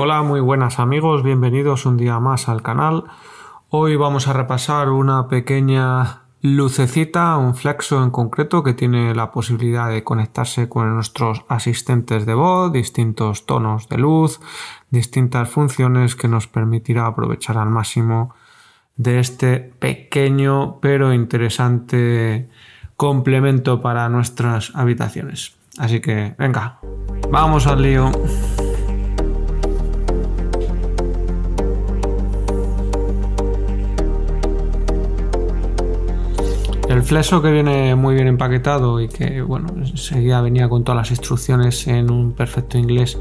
Hola, muy buenas amigos, bienvenidos un día más al canal. Hoy vamos a repasar una pequeña lucecita, un flexo en concreto que tiene la posibilidad de conectarse con nuestros asistentes de voz, distintos tonos de luz, distintas funciones que nos permitirá aprovechar al máximo de este pequeño pero interesante complemento para nuestras habitaciones. Así que venga, vamos al lío. El flexo que viene muy bien empaquetado y que bueno, enseguida venía con todas las instrucciones en un perfecto inglés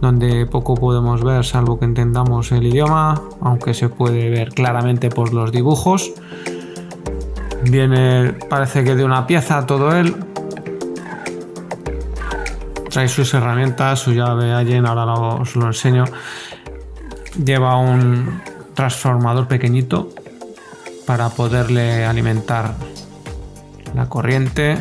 donde poco podemos ver salvo que entendamos el idioma, aunque se puede ver claramente por los dibujos. Viene, parece que de una pieza todo él. Trae sus herramientas, su llave Allen, ahora os lo enseño. Lleva un transformador pequeñito para poderle alimentar la corriente.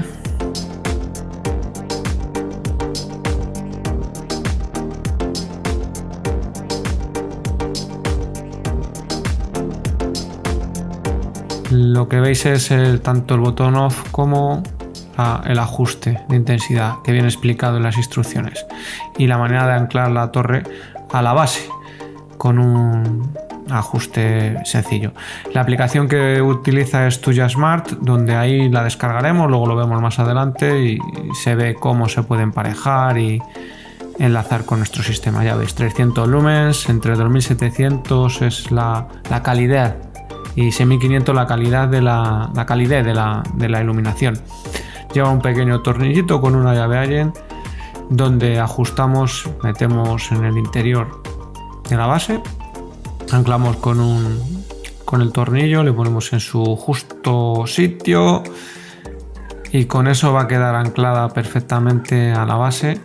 Lo que veis es el, tanto el botón off como el ajuste de intensidad que viene explicado en las instrucciones y la manera de anclar la torre a la base con un ajuste sencillo. La aplicación que utiliza es Tuya Smart, donde ahí la descargaremos, luego lo vemos más adelante y se ve cómo se puede emparejar y enlazar con nuestro sistema. Ya veis, 300 lumens, entre 2700 es la, calidad y 6500 la calidad de la, la de la, de la iluminación. Lleva un pequeño tornillito con una llave Allen donde ajustamos, metemos en el interior de la base anclamos con un con el tornillo, le ponemos en su justo sitio y con eso va a quedar anclada perfectamente a la base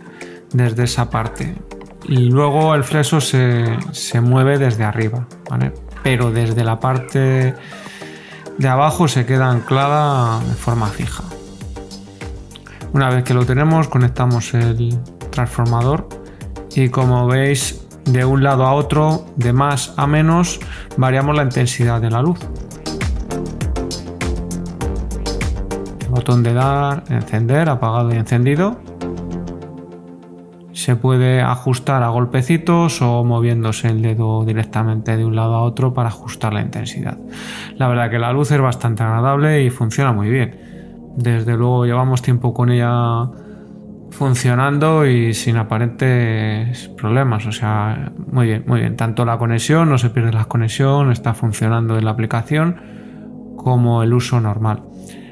desde esa parte. Y luego el fleso se, se mueve desde arriba, ¿vale? pero desde la parte de abajo se queda anclada de forma fija. Una vez que lo tenemos, conectamos el transformador y como veis de un lado a otro, de más a menos, variamos la intensidad de la luz. El botón de dar, encender, apagado y encendido. Se puede ajustar a golpecitos o moviéndose el dedo directamente de un lado a otro para ajustar la intensidad. La verdad que la luz es bastante agradable y funciona muy bien. Desde luego llevamos tiempo con ella funcionando y sin aparentes problemas. O sea, muy bien, muy bien. Tanto la conexión, no se pierde la conexión, está funcionando en la aplicación como el uso normal.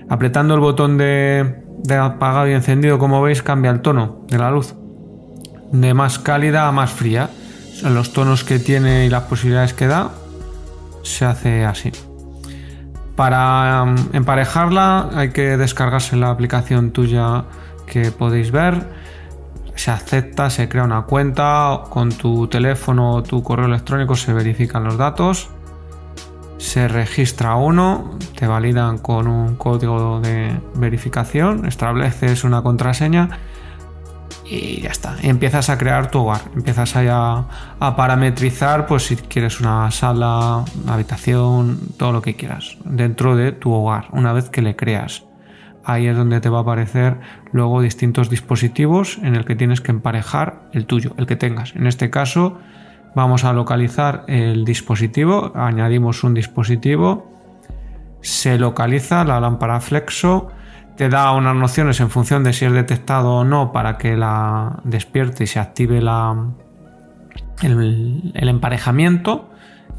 Apretando el botón de, de apagado y encendido, como veis, cambia el tono de la luz. De más cálida a más fría. Son los tonos que tiene y las posibilidades que da, se hace así. Para um, emparejarla hay que descargarse la aplicación tuya que podéis ver. Se acepta, se crea una cuenta, con tu teléfono o tu correo electrónico se verifican los datos, se registra uno, te validan con un código de verificación, estableces una contraseña y ya está. empiezas a crear tu hogar. Empiezas a, a, parametrizar, pues si quieres una sala, una habitación, todo lo que quieras dentro de tu hogar, una vez que le creas ahí es donde te va a aparecer luego distintos dispositivos en el que tienes que emparejar el tuyo, el que tengas. En este caso vamos a localizar el dispositivo, añadimos un dispositivo, se localiza la lámpara flexo, te da unas nociones en función de si es detectado o no para que la despierte y se active la, el, el emparejamiento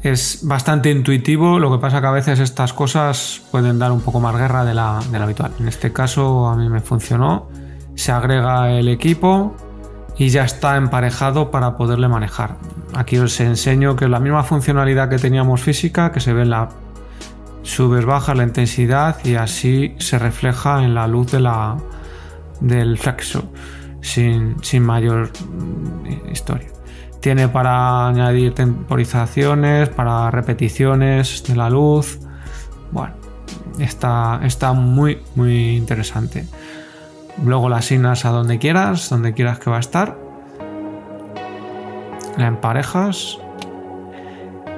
es bastante intuitivo, lo que pasa que a veces estas cosas pueden dar un poco más guerra de la, habitual. En este caso a mí me funcionó, se agrega el equipo y ya está emparejado para poderle manejar. Aquí os enseño que es la misma funcionalidad que teníamos física, que se ve en la subes, bajas la intensidad y así se refleja en la luz de la, del flexo sin, sin mayor mm, historia. Tiene para añadir temporizaciones, para repeticiones de la luz. Bueno, está, está muy, muy interesante. Luego la asignas a donde quieras, donde quieras que va a estar. la emparejas.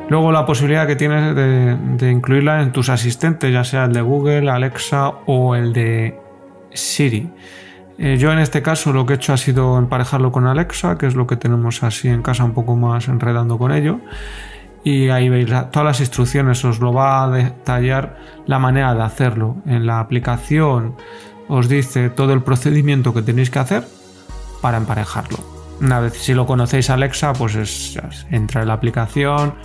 Luego la posibilidad que tienes de, incluirla en tus asistentes, ya sea el de Google, Alexa o el de Siri. Eh, yo en este caso lo que he hecho ha sido emparejarlo con Alexa, que es lo que tenemos así en casa un poco más enredando con ello. Y ahí veis todas las instrucciones, os lo va a detallar la manera de hacerlo. En la aplicación os dice todo el procedimiento que tenéis que hacer para emparejarlo. Una vez si lo conocéis Alexa, pues es, entra en la aplicación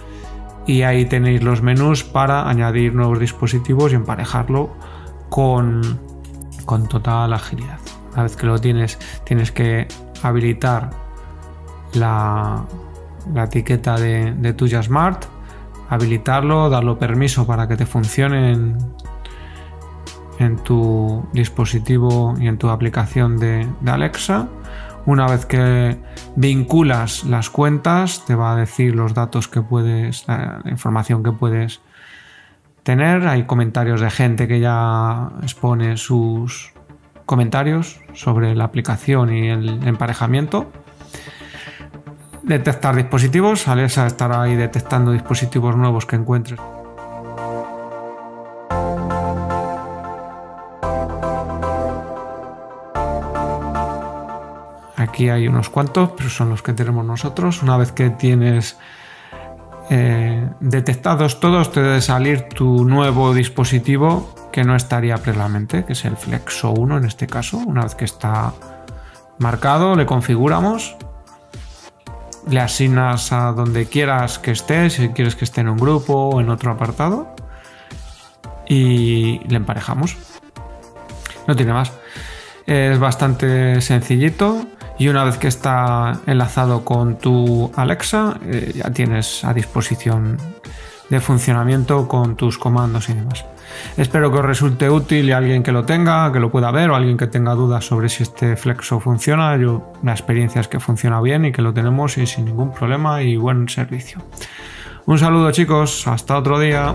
y ahí tenéis los menús para añadir nuevos dispositivos y emparejarlo con, con total agilidad. Una vez que lo tienes, tienes que habilitar la, la etiqueta de, tuya Smart, habilitarlo, darlo permiso para que te funcione en, tu dispositivo y en tu aplicación de Alexa una vez que vinculas las cuentas, te va a decir los datos que puedes, la información que puedes tener. Hay comentarios de gente que ya expone sus comentarios sobre la aplicación y el emparejamiento. Detectar dispositivos. Alexa estará ahí detectando dispositivos nuevos que encuentres. Aquí hay unos cuantos, pero son los que tenemos nosotros. Una vez que tienes eh, detectados todos, te debe salir tu nuevo dispositivo que no estaría previamente, que es el Flexo 1 en este caso. Una vez que está marcado, le configuramos, le asignas a donde quieras que esté, si quieres que esté en un grupo o en otro apartado, y le emparejamos. No tiene más. Es bastante sencillito. Y una vez que está enlazado con tu Alexa, eh, ya tienes a disposición de funcionamiento con tus comandos y demás. Espero que os resulte útil y alguien que lo tenga, que lo pueda ver o alguien que tenga dudas sobre si este flexo funciona. Yo la experiencia es que funciona bien y que lo tenemos y sin ningún problema y buen servicio. Un saludo chicos, hasta otro día.